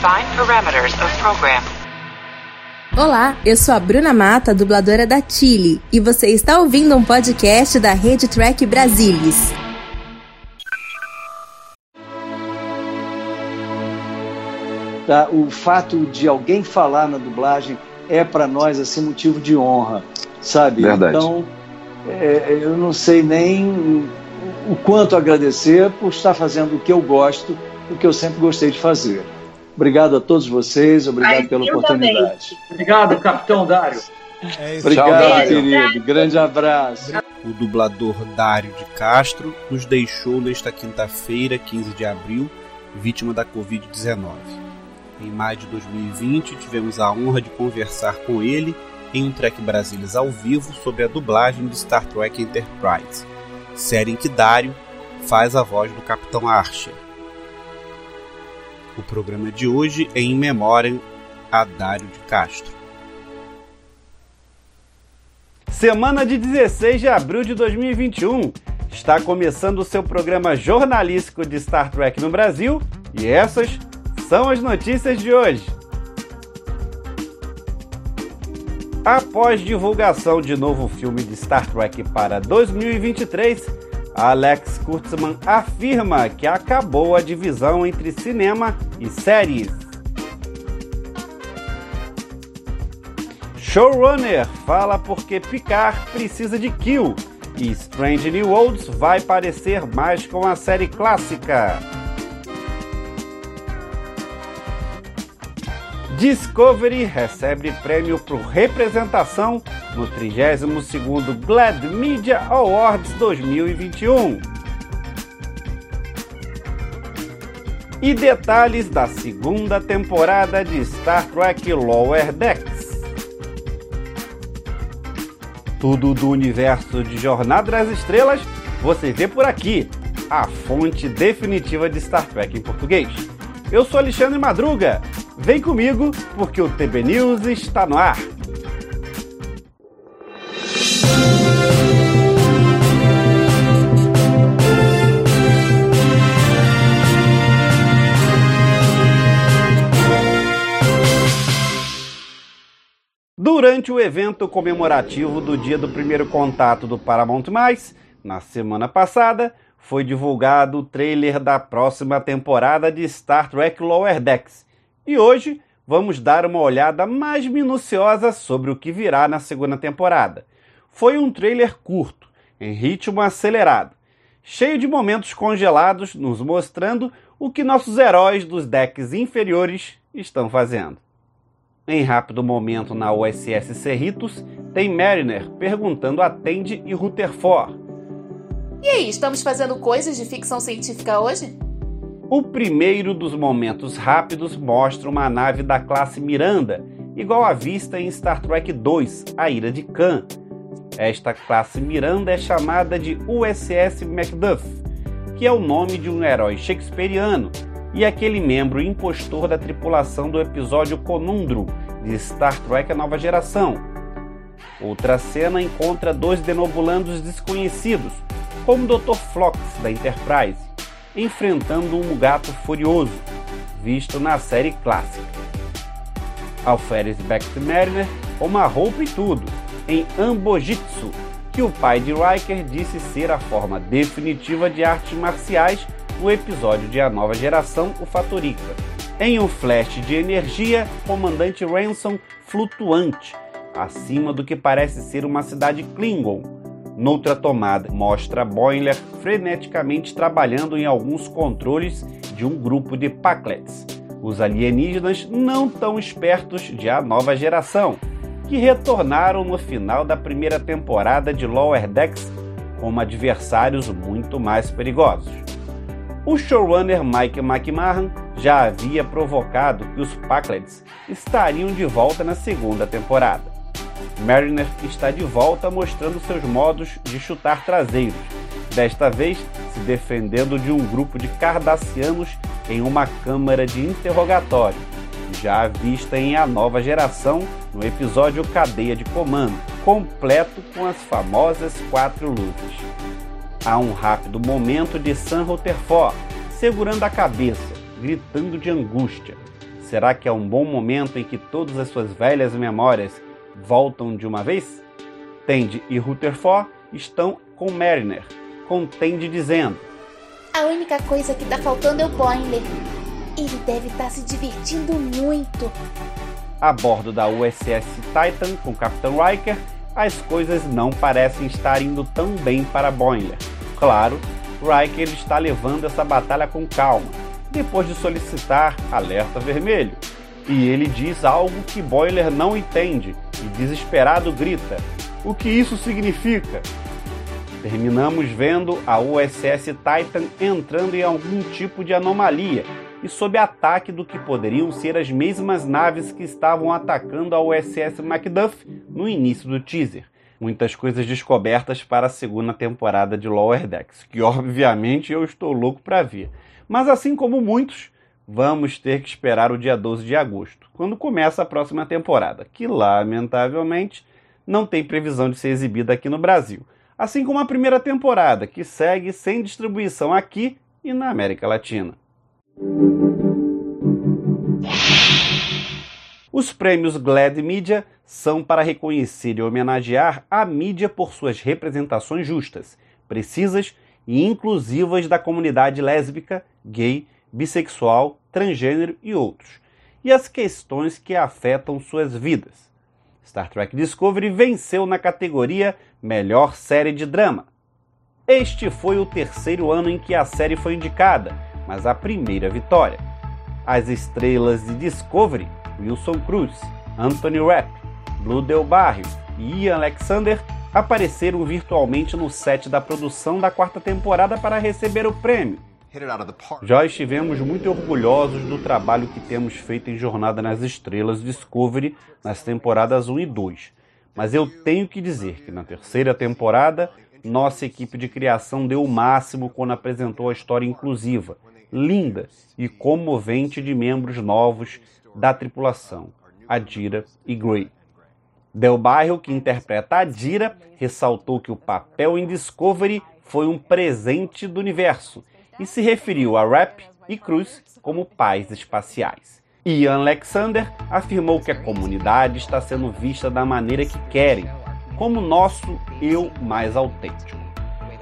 Define parameters of program. Olá, eu sou a Bruna Mata, dubladora da Chile, e você está ouvindo um podcast da Rede Track Brasilis. Tá? O fato de alguém falar na dublagem é para nós assim motivo de honra, sabe? Verdade. Então, é, eu não sei nem o quanto agradecer por estar fazendo o que eu gosto, o que eu sempre gostei de fazer. Obrigado a todos vocês, obrigado Ai, pela oportunidade. Obrigado, Capitão Dário. É isso. Obrigado, Tchau, Dário. querido. Grande abraço. O dublador Dário de Castro nos deixou nesta quinta-feira, 15 de abril, vítima da Covid-19. Em maio de 2020, tivemos a honra de conversar com ele em um Trek Brasilis ao vivo sobre a dublagem de Star Trek Enterprise, série em que Dário faz a voz do Capitão Archer. O programa de hoje é em memória a Dário de Castro. Semana de 16 de abril de 2021. Está começando o seu programa jornalístico de Star Trek no Brasil e essas são as notícias de hoje. Após divulgação de novo filme de Star Trek para 2023, Alex Kurtzman afirma que acabou a divisão entre cinema e séries. Showrunner fala porque Picard precisa de Kill e Strange New Worlds vai parecer mais com a série clássica. Discovery recebe prêmio por representação no 32º Glad Media Awards 2021. E detalhes da segunda temporada de Star Trek Lower Decks. Tudo do universo de Jornada das Estrelas você vê por aqui, a fonte definitiva de Star Trek em português. Eu sou Alexandre Madruga. Vem comigo porque o TB News está no ar. Durante o evento comemorativo do dia do primeiro contato do Paramount+, na semana passada, foi divulgado o trailer da próxima temporada de Star Trek Lower Decks. E hoje vamos dar uma olhada mais minuciosa sobre o que virá na segunda temporada. Foi um trailer curto, em ritmo acelerado, cheio de momentos congelados, nos mostrando o que nossos heróis dos decks inferiores estão fazendo. Em rápido momento na USS Cerritos, tem Mariner perguntando a Tandy e Rutherford. E aí, estamos fazendo coisas de ficção científica hoje? O primeiro dos momentos rápidos mostra uma nave da classe Miranda, igual à vista em Star Trek II, A Ira de Khan. Esta classe Miranda é chamada de USS Macduff, que é o nome de um herói shakespeariano e aquele membro impostor da tripulação do episódio Conundrum de Star Trek A Nova Geração. Outra cena encontra dois denobulandos desconhecidos, como Dr. Flox da Enterprise, enfrentando um gato furioso, visto na série clássica. Alferes Bext Mariner com uma roupa e tudo, em Ambojitsu, que o pai de Riker disse ser a forma definitiva de artes marciais no episódio de A Nova Geração, o Fatorica. Em um flash de energia, comandante Ransom flutuante, acima do que parece ser uma cidade Klingon. Noutra tomada, mostra Boiler freneticamente trabalhando em alguns controles de um grupo de Packlets, os alienígenas não tão espertos de A Nova Geração, que retornaram no final da primeira temporada de Lower Decks como adversários muito mais perigosos. O showrunner Mike McMahon já havia provocado que os Packlets estariam de volta na segunda temporada. Mariner está de volta mostrando seus modos de chutar traseiros, desta vez se defendendo de um grupo de cardassianos em uma câmara de interrogatório, já vista em A Nova Geração no episódio Cadeia de Comando, completo com as famosas quatro luzes. Há um rápido momento de Sam Rutherford segurando a cabeça, gritando de angústia. Será que é um bom momento em que todas as suas velhas memórias voltam de uma vez? Tandy e Rutherford estão com Mariner, com Tandy dizendo: A única coisa que tá faltando é o Boiler. Ele deve estar tá se divertindo muito. A bordo da USS Titan com o Capitão Riker, as coisas não parecem estar indo tão bem para Boiler. Claro, Riker está levando essa batalha com calma, depois de solicitar alerta vermelho. E ele diz algo que Boiler não entende e desesperado grita: O que isso significa? Terminamos vendo a USS Titan entrando em algum tipo de anomalia e sob ataque do que poderiam ser as mesmas naves que estavam atacando a USS Macduff no início do teaser. Muitas coisas descobertas para a segunda temporada de Lower Decks, que obviamente eu estou louco para ver. Mas assim como muitos, vamos ter que esperar o dia 12 de agosto, quando começa a próxima temporada, que lamentavelmente não tem previsão de ser exibida aqui no Brasil. Assim como a primeira temporada, que segue sem distribuição aqui e na América Latina. Os prêmios Glad Media são para reconhecer e homenagear a mídia por suas representações justas, precisas e inclusivas da comunidade lésbica, gay, bissexual, transgênero e outros, e as questões que afetam suas vidas. Star Trek Discovery venceu na categoria Melhor Série de Drama. Este foi o terceiro ano em que a série foi indicada, mas a primeira vitória. As estrelas de Discovery, Wilson Cruz, Anthony Rapp, Blue Del Barrio e Ian Alexander apareceram virtualmente no set da produção da quarta temporada para receber o prêmio. Já estivemos muito orgulhosos do trabalho que temos feito em Jornada nas Estrelas Discovery nas temporadas 1 e 2. Mas eu tenho que dizer que na terceira temporada, nossa equipe de criação deu o máximo quando apresentou a história inclusiva, linda e comovente de membros novos da tripulação, Adira e Gray. Del Barrio, que interpreta Adira, ressaltou que o papel em Discovery foi um presente do universo e se referiu a Rap e Cruz como pais espaciais. Ian Alexander afirmou que a comunidade está sendo vista da maneira que querem, como nosso eu mais autêntico.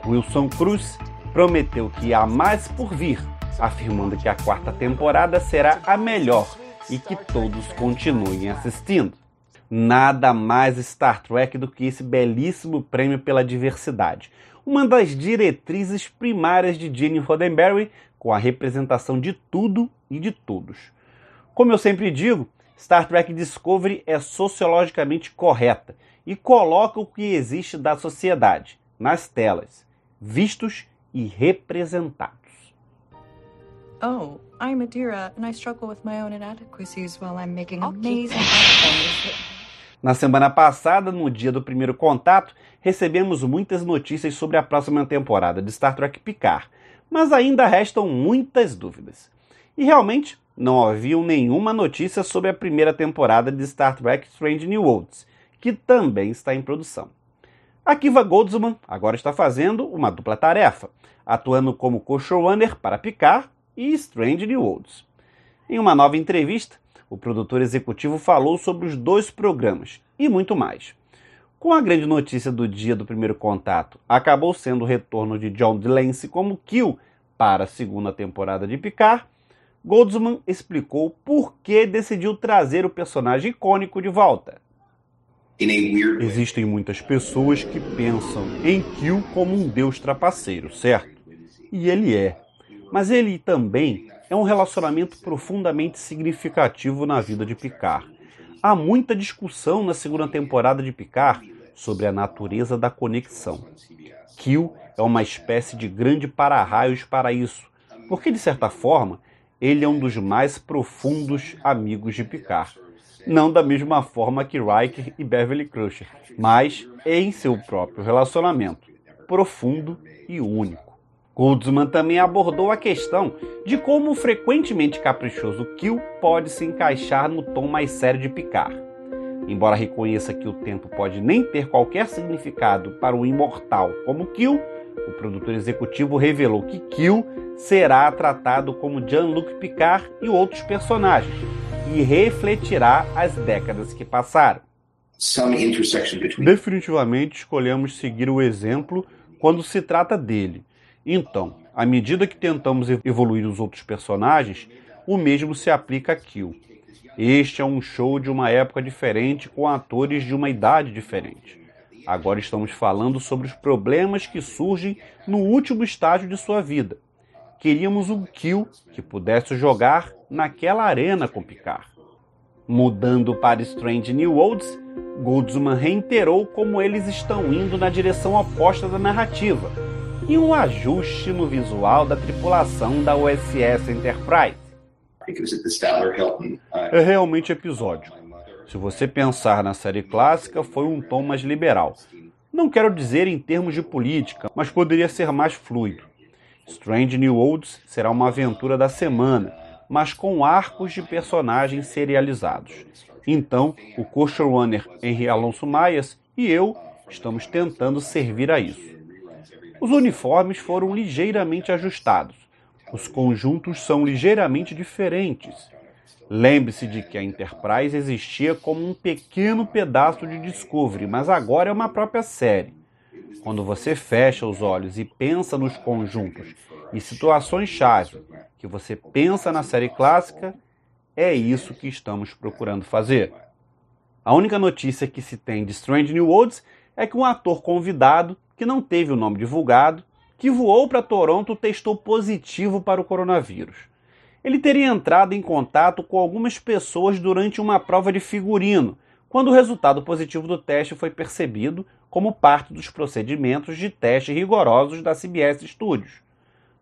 Wilson Cruz prometeu que há mais por vir afirmando que a quarta temporada será a melhor e que todos continuem assistindo. Nada mais Star Trek do que esse belíssimo prêmio pela diversidade, uma das diretrizes primárias de Gene Roddenberry com a representação de tudo e de todos. Como eu sempre digo, Star Trek Discovery é sociologicamente correta e coloca o que existe da sociedade nas telas, vistos e representados. Oh, I'm Adira, and I struggle with my own inadequacies while I'm making amazing. Na semana passada, no dia do primeiro contato, recebemos muitas notícias sobre a próxima temporada de Star Trek Picard, mas ainda restam muitas dúvidas. E realmente não havia nenhuma notícia sobre a primeira temporada de Star Trek Strange New Worlds, que também está em produção. A Kiva Goldsman agora está fazendo uma dupla tarefa, atuando como co-showrunner para Picard e Strange New Worlds. Em uma nova entrevista, o produtor executivo falou sobre os dois programas e muito mais. Com a grande notícia do dia do primeiro contato, acabou sendo o retorno de John Delancey como Kill para a segunda temporada de Picard, Goldsman explicou por que decidiu trazer o personagem icônico de volta. Existem muitas pessoas que pensam em Kill como um deus trapaceiro, certo? E ele é mas ele também é um relacionamento profundamente significativo na vida de Picard. Há muita discussão na segunda temporada de Picard sobre a natureza da conexão. Kill é uma espécie de grande para-raios para isso, porque de certa forma ele é um dos mais profundos amigos de Picard. Não da mesma forma que Riker e Beverly Crusher, mas em seu próprio relacionamento, profundo e único. Goldsman também abordou a questão de como o frequentemente caprichoso Kill pode se encaixar no tom mais sério de Picard. Embora reconheça que o tempo pode nem ter qualquer significado para o imortal como Kill, o produtor executivo revelou que Kill será tratado como Jean-Luc Picard e outros personagens, e refletirá as décadas que passaram. Definitivamente escolhemos seguir o exemplo quando se trata dele. Então, à medida que tentamos evoluir os outros personagens, o mesmo se aplica a Kill. Este é um show de uma época diferente com atores de uma idade diferente. Agora estamos falando sobre os problemas que surgem no último estágio de sua vida. Queríamos um Kill que pudesse jogar naquela arena com Picard. Mudando para Strange New Worlds, Goldsman reiterou como eles estão indo na direção oposta da narrativa e um ajuste no visual da tripulação da USS Enterprise. É realmente episódico. Se você pensar na série clássica, foi um tom mais liberal. Não quero dizer em termos de política, mas poderia ser mais fluido. Strange New Worlds será uma aventura da semana, mas com arcos de personagens serializados. Então, o co-showrunner Henry Alonso Maias e eu estamos tentando servir a isso. Os uniformes foram ligeiramente ajustados os conjuntos são ligeiramente diferentes. Lembre-se de que a Enterprise existia como um pequeno pedaço de Discovery, mas agora é uma própria série. Quando você fecha os olhos e pensa nos conjuntos e situações-chave que você pensa na série clássica, é isso que estamos procurando fazer. A única notícia que se tem de Strange New Worlds é que um ator convidado, que não teve o nome divulgado, que voou para Toronto testou positivo para o coronavírus. Ele teria entrado em contato com algumas pessoas durante uma prova de figurino, quando o resultado positivo do teste foi percebido como parte dos procedimentos de teste rigorosos da CBS Studios.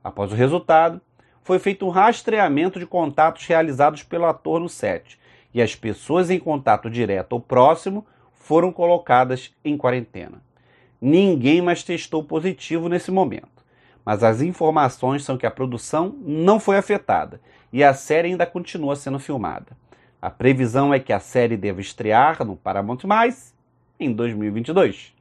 Após o resultado, foi feito um rastreamento de contatos realizados pelo ator no set, e as pessoas em contato direto ou próximo foram colocadas em quarentena. Ninguém mais testou positivo nesse momento. Mas as informações são que a produção não foi afetada e a série ainda continua sendo filmada. A previsão é que a série deva estrear no Paramount Mais em 2022.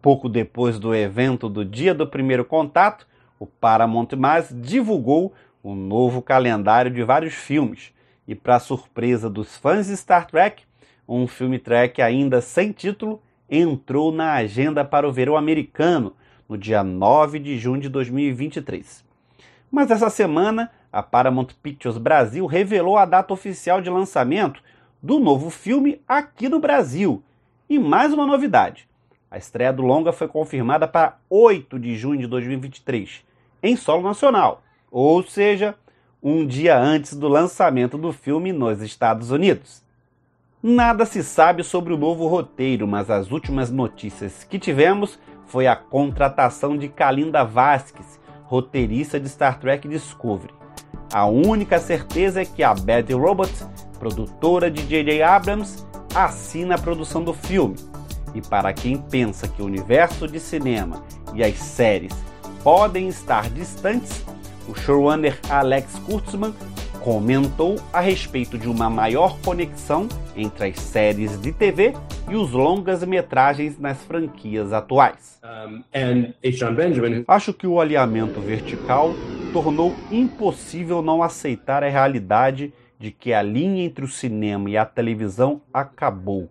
Pouco depois do evento do dia do primeiro contato, o Paramount Mais divulgou um novo calendário de vários filmes. E para surpresa dos fãs de Star Trek, um filme Trek ainda sem título entrou na agenda para o verão americano no dia 9 de junho de 2023. Mas essa semana, a Paramount Pictures Brasil revelou a data oficial de lançamento do novo filme aqui no Brasil. E mais uma novidade: a estreia do longa foi confirmada para 8 de junho de 2023, em solo nacional, ou seja, um dia antes do lançamento do filme nos Estados Unidos. Nada se sabe sobre o novo roteiro, mas as últimas notícias que tivemos foi a contratação de Kalinda Vasquez, roteirista de Star Trek Discovery. A única certeza é que a Bad Robot, produtora de J.J. Abrams, assina a produção do filme. E para quem pensa que o universo de cinema e as séries podem estar distantes, o showrunner Alex Kurtzman comentou a respeito de uma maior conexão entre as séries de TV e os longas-metragens nas franquias atuais. Um, Acho que o alinhamento vertical tornou impossível não aceitar a realidade de que a linha entre o cinema e a televisão acabou.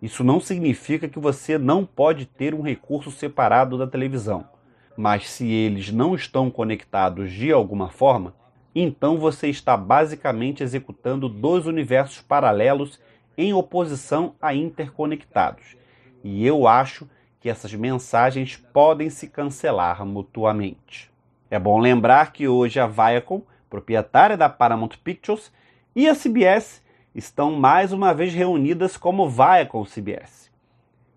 Isso não significa que você não pode ter um recurso separado da televisão. Mas se eles não estão conectados de alguma forma, então você está basicamente executando dois universos paralelos em oposição a interconectados. E eu acho que essas mensagens podem se cancelar mutuamente. É bom lembrar que hoje a Viacom, proprietária da Paramount Pictures, e a CBS estão mais uma vez reunidas como Viacom CBS.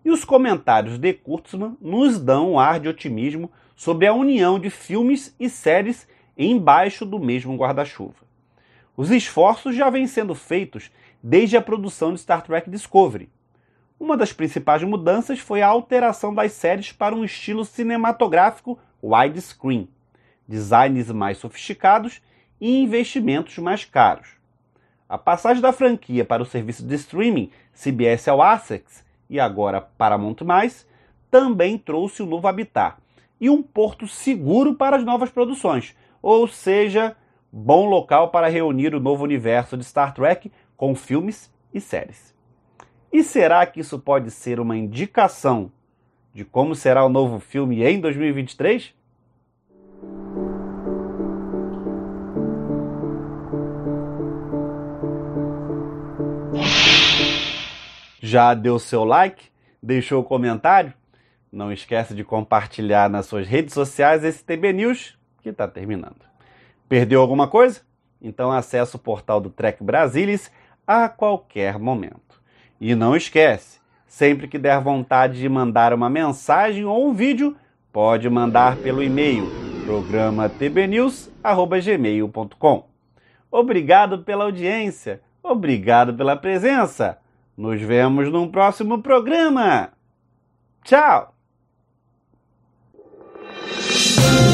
E os comentários de Kurtzman nos dão um ar de otimismo sobre a união de filmes e séries embaixo do mesmo guarda-chuva. Os esforços já vêm sendo feitos desde a produção de Star Trek Discovery. Uma das principais mudanças foi a alteração das séries para um estilo cinematográfico widescreen, designs mais sofisticados e investimentos mais caros. A passagem da franquia para o serviço de streaming CBS All Access e agora Paramount+, também trouxe o novo habitat e um porto seguro para as novas produções, ou seja, bom local para reunir o novo universo de Star Trek com filmes e séries. E será que isso pode ser uma indicação de como será o novo filme em 2023? Já deu seu like? Deixou o comentário? Não esquece de compartilhar nas suas redes sociais esse TB News que está terminando. Perdeu alguma coisa? Então acesse o portal do Trek Brasilis a qualquer momento. E não esquece, sempre que der vontade de mandar uma mensagem ou um vídeo, pode mandar pelo e-mail programa tbnews@gmail.com. Obrigado pela audiência, obrigado pela presença. Nos vemos num próximo programa. Tchau! Thank you.